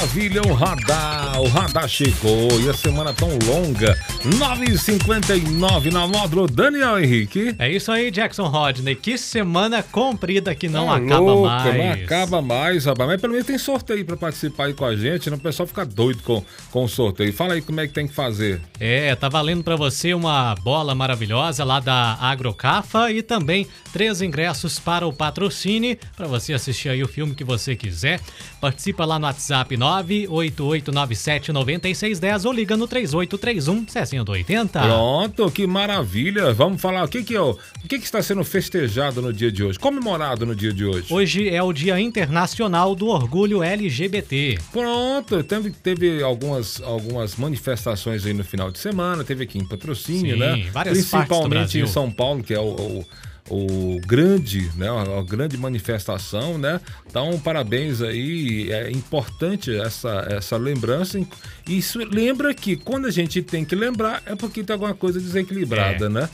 maravilha, o radar. O radar chegou e a semana tão longa. 9h59 na módulo Daniel Henrique. É isso aí, Jackson Rodney. Que semana comprida que não Tá acaba louco, mais. Não acaba mais, rapaz. Mas pelo menos tem sorteio pra participar aí com a gente. Não o pessoal fica doido com, com o sorteio. Fala aí como é que tem que fazer. É, tá valendo pra você uma bola maravilhosa lá da Agrocafa e também três ingressos para o patrocínio para você assistir aí o filme que você quiser. Participa lá no WhatsApp 988979610 ou liga no 3831 6080. Pronto, que maravilha. Vamos falar o que que, é, o o que que está sendo festejado no dia de hoje, comemorado no dia de hoje. Hoje é o Dia Internacional do Orgulho LGBT. Pronto, teve, teve algumas, algumas manifestações aí no final de semana, teve aqui em patrocínio, Sim, né? várias partes do Principalmente Brasil. em São Paulo, que é o, o, o grande, né? A, grande manifestação, né? Então, parabéns aí. É importante essa, essa lembrança. E Isso lembra que quando a gente tem que lembrar, é porque tem alguma coisa desequilibrada, É. né?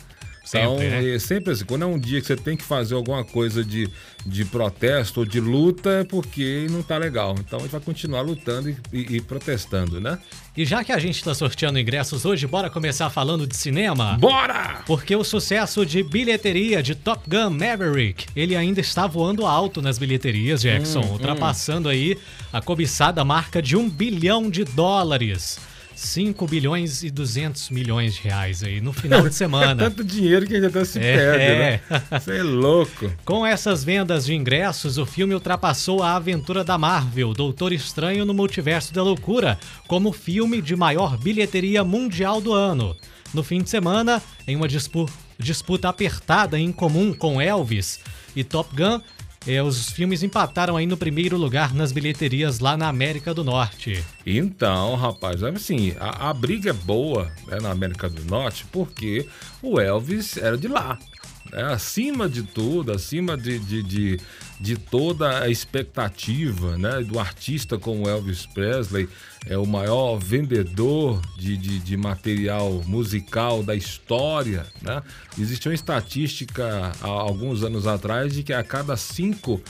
Então, Sempre, né? é sempre assim, quando é um dia que você tem que fazer alguma coisa de, de protesto ou de luta, é porque não tá legal. Então a gente vai continuar lutando e, e- e protestando, né? E já que a gente tá sorteando ingressos hoje, bora começar falando de cinema? Bora! Porque o sucesso de bilheteria de Top Gun Maverick, ele ainda está voando alto nas bilheterias, Jackson, Hum, ultrapassando aí a cobiçada marca de um bilhão de dólares. 5 bilhões e 200 milhões de reais aí no final de semana. Tanto dinheiro que a gente até se É. perde, né? Você é louco. Com essas vendas de ingressos, o filme ultrapassou a aventura da Marvel, Doutor Estranho no Multiverso da Loucura, como filme de maior bilheteria mundial do ano. No fim de semana, em uma dispu- disputa apertada em comum com Elvis e Top Gun, eh, os filmes empataram aí no primeiro lugar nas bilheterias lá na América do Norte. Então, rapaz, é assim, a, a briga é boa né, na América do Norte porque o Elvis era de lá. Né? Acima de tudo, acima de, de, de, de toda a expectativa né, do artista como Elvis Presley, é o maior vendedor de, de, de material musical da história. Né? Existe uma estatística há alguns anos atrás de que a cada cinco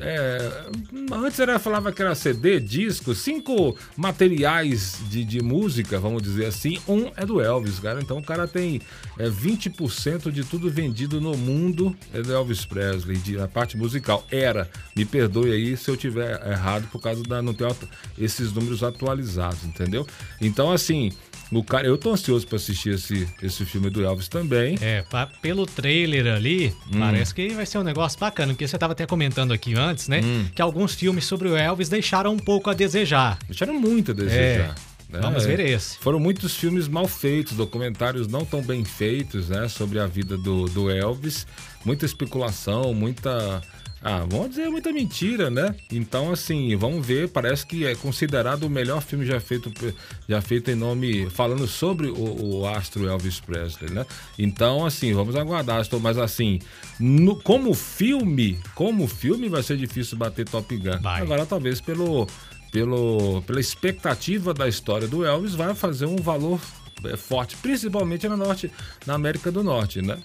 é, antes era falava que era CD, disco, cinco materiais de, de música, vamos dizer assim, um é do Elvis, cara. Então o cara tem é, 20% de tudo vendido no mundo é do Elvis Presley, de, a parte musical. Era, me perdoe aí se eu tiver errado por causa da não ter esses números atualizados, entendeu? Então assim, o cara, eu tô ansioso para assistir esse, esse filme do Elvis também. É, pa- pelo trailer ali, Hum. parece que vai ser um negócio bacana, porque você estava até comentando aqui antes, né? Hum. Que alguns filmes sobre o Elvis deixaram um pouco a desejar. Deixaram muito a desejar. né? vamos ver esse. Foram muitos filmes mal feitos, documentários não tão bem feitos, né? Sobre a vida do, do Elvis. Muita especulação, muita. Ah, vamos dizer muita mentira, né? Então, assim, vamos ver. Parece que é considerado o melhor filme já feito, já feito em nome. falando sobre o, o astro Elvis Presley, né? Então, assim, vamos aguardar. Estou- Mas, assim, no- como filme, como filme vai ser difícil bater Top Gun. Vai. Agora, talvez pelo pelo, pela expectativa da história do Elvis, vai fazer um valor é, forte, principalmente na, norte, na América do Norte, né?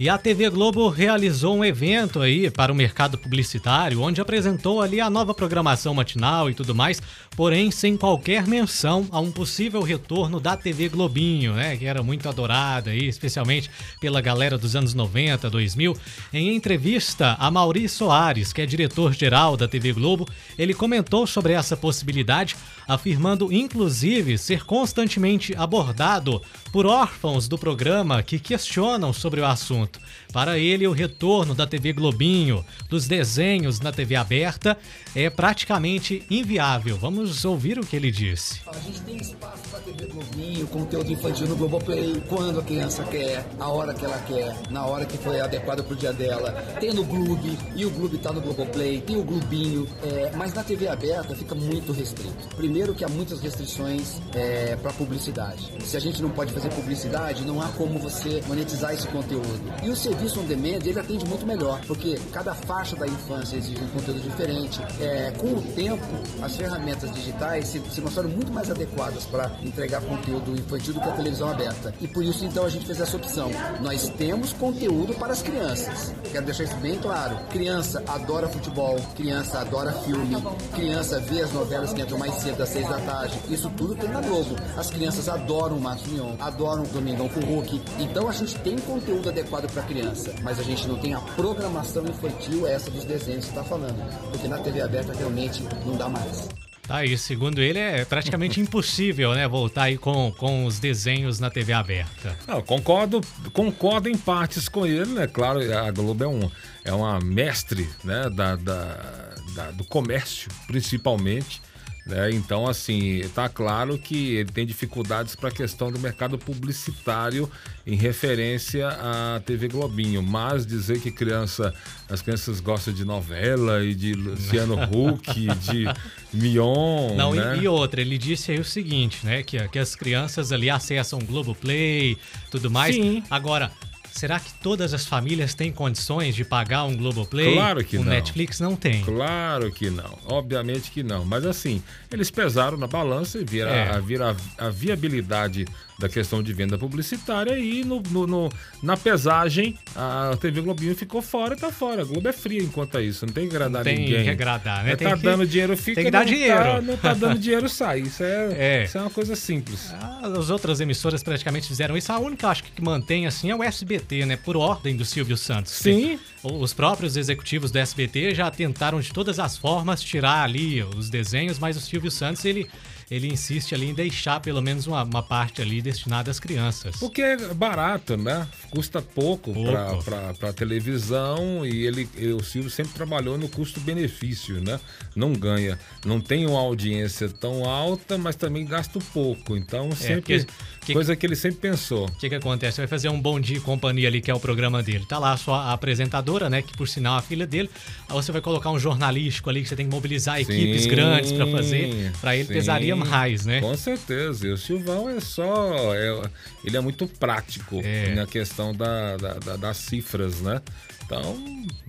E a TV Globo realizou um evento aí para o mercado publicitário, onde apresentou ali a nova programação matinal e tudo mais, porém sem qualquer menção a um possível retorno da TV Globinho, né, que era muito adorada aí, especialmente pela galera dos anos 90, 2000. Em entrevista a Mauri Soares, que é diretor-geral da TV Globo, ele comentou sobre essa possibilidade, afirmando inclusive ser constantemente abordado por órfãos do programa que questionam sobre o assunto. Para ele, o retorno da TV Globinho, dos desenhos na TV aberta, é praticamente inviável. Vamos ouvir o que ele disse. A gente tem espaço para TV Globinho, conteúdo infantil no Globoplay, quando a criança quer, a hora que ela quer, na hora que foi adequada pro dia dela. Tem no Gloob, e o Gloob tá no Globoplay, tem o Globinho, é, mas na TV aberta fica muito restrito. Primeiro que há muitas restrições é, para publicidade. Se a gente não pode fazer publicidade, não há como você monetizar esse conteúdo. E o serviço on demand, ele atende muito melhor, porque cada faixa da infância exige um conteúdo diferente. É, com o tempo, as ferramentas digitais se, se mostraram muito mais adequadas para entregar conteúdo infantil do que a televisão aberta. E por isso, então, a gente fez essa opção. Nós temos conteúdo para as crianças. Quero deixar isso bem claro. Criança adora futebol, criança adora filme, criança vê as novelas que entram mais cedo, das seis da tarde. Isso tudo tem na Globo. As crianças adoram o Marcos Mion, adoram o Domingão com o Hulk. Então a gente tem conteúdo adequado para criança, mas a gente não tem a programação infantil essa dos desenhos que está falando. Porque na TV aberta realmente não dá mais. Tá aí, segundo ele, é praticamente impossível, né, voltar aí com, com os desenhos na TV aberta. Não, concordo, concordo em partes com ele, né? Claro, a Globo é, um, é uma mestre né, da, da, da do comércio, principalmente. Né? Então, assim, está claro que ele tem dificuldades para a questão do mercado publicitário em referência à TV Globinho. Mas dizer que criança, as crianças gostam de novela e de Luciano Huck, de Mion. Não, né? e, e, outra, ele disse aí o seguinte, né? Que, que as crianças ali acessam Globoplay, tudo mais. Sim. Agora, Será que todas as famílias têm condições de pagar um Globoplay? Claro que o não. Netflix não tem. Claro que não. Obviamente que não. Mas assim, eles pesaram na balança e viram É. a, a, viabilidade da questão de venda publicitária e no, no- no- na pesagem a TV Globinho ficou fora e tá fora. A Globo é fria enquanto é isso. Não tem que agradar Tem ninguém. que agradar, né? É, Tem tá que- dando dinheiro, fica. tem que dar não dinheiro. Tá, não tá dando dinheiro, sai. Isso é, É. Isso é uma coisa simples. Ah, As outras emissoras praticamente fizeram isso. A única, acho que, que mantém assim é o SBT, né? Por ordem do Silvio Santos. Sim. Os próprios executivos do SBT já tentaram de todas as formas tirar ali os desenhos, mas o Silvio Santos ele, ele insiste ali em deixar pelo menos uma, uma parte ali destinada às crianças. Porque é barato, né? Custa pouco, Pouco. para televisão e ele, o Silvio sempre trabalhou no custo-benefício, né? Não ganha, não tem uma audiência tão alta, mas também gasta pouco. Então sempre É, porque- que- coisa que ele sempre pensou. O que que acontece? Você vai fazer um Bom Dia e Companhia ali, que é o programa dele. Tá lá a sua apresentadora, né? Que por sinal é a filha dele. Aí você vai colocar um jornalístico ali que você tem que mobilizar equipes Sim, grandes pra fazer. Pra ele sim, pesaria mais, né? Com certeza. E o Silvão é só. é- ele é muito prático É. na questão da, da- da- das cifras, né? Então,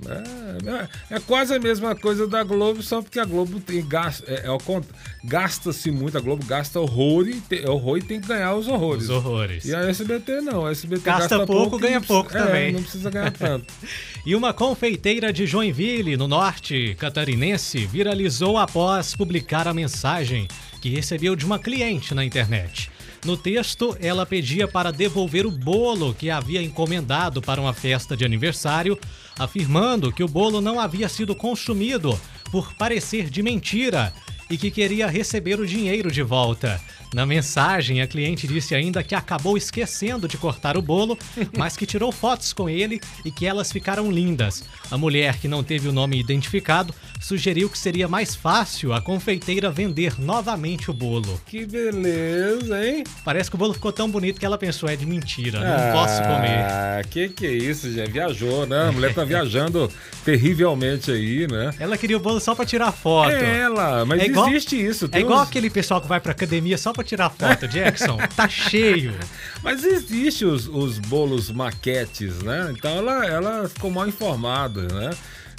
é, é- é quase a mesma coisa da Globo, só porque a Globo tem gasta, é, é gasta-se muito, a Globo gasta horror e, tem, horror e tem que ganhar os horrores. Os horrores. E a SBT não, a SBT Gasta gasta, pouco, e ganha pouco é, também. não precisa ganhar tanto. E uma confeiteira de Joinville, no norte catarinense, viralizou após publicar a mensagem que recebeu de uma cliente na internet. No texto, ela pedia para devolver o bolo que havia encomendado para uma festa de aniversário, afirmando que o bolo não havia sido consumido por parecer de mentira e que queria receber o dinheiro de volta. Na mensagem, a cliente disse ainda que acabou esquecendo de cortar o bolo, mas que tirou fotos com ele e que elas ficaram lindas. A mulher, que não teve o nome identificado, sugeriu que seria mais fácil a confeiteira vender novamente o bolo. que beleza, hein? Parece que o bolo ficou tão bonito que ela pensou, é de mentira, não posso comer. Ah, que que é isso, gente? Viajou, né? A mulher tá viajando terrivelmente aí, né? Ela queria o bolo só pra tirar foto. É ela, mas É igual- existe isso. É igual uns- aquele pessoal que vai pra academia só pra tirar foto, Jackson. tá cheio. Mas existe os, os bolos maquetes, né? Então ela, ela ficou mal informada, né?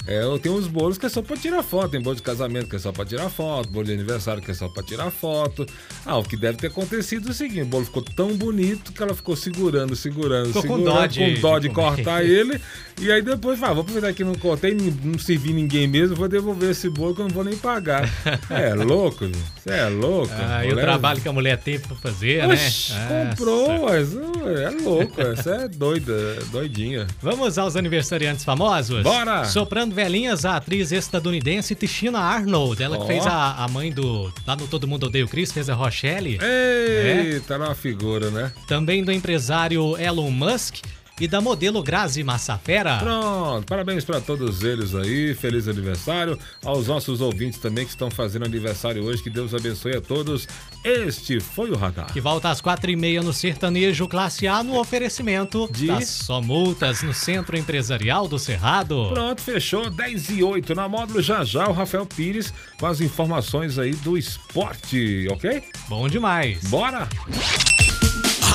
É, eu tenho uns bolos que é só pra tirar foto. Tem bolo de casamento que é só pra tirar foto, bolo de aniversário que é só pra tirar foto. Ah, o que deve ter acontecido é o seguinte: o bolo ficou tão bonito que ela ficou segurando, segurando, Ficou com segurando, dó de- com dó de, cortar ele. E aí depois, vai, vou aproveitar que não cortei, não, servi ninguém mesmo, vou devolver esse bolo que eu não vou nem pagar. É louco, você é louco. Ah, e o trabalho que a mulher teve pra fazer, Oxi, né? comprou, mas é louco, essa é doida, doidinha. Vamos aos aniversariantes famosos? Bora! Soprando velhinhas, a atriz estadunidense Tichina Arnold. Ela que Ó. fez a, a mãe do. Lá no Todo Mundo Odeia o Chris, fez a Rochelle. Eita, era uma figura, né? Também do empresário Elon Musk e da modelo Grazi Massafera. Pronto, parabéns para todos eles aí, feliz aniversário. Aos nossos ouvintes também que estão fazendo aniversário hoje, que Deus abençoe a todos. Este foi o Radar. Que volta às quatro e meia no Sertanejo Classe A no oferecimento De? das Só Multas no Centro Empresarial do Cerrado. Pronto, fechou, 10 e 8 na módulo já já o Rafael Pires com as informações aí do esporte, ok? Bom demais. Bora!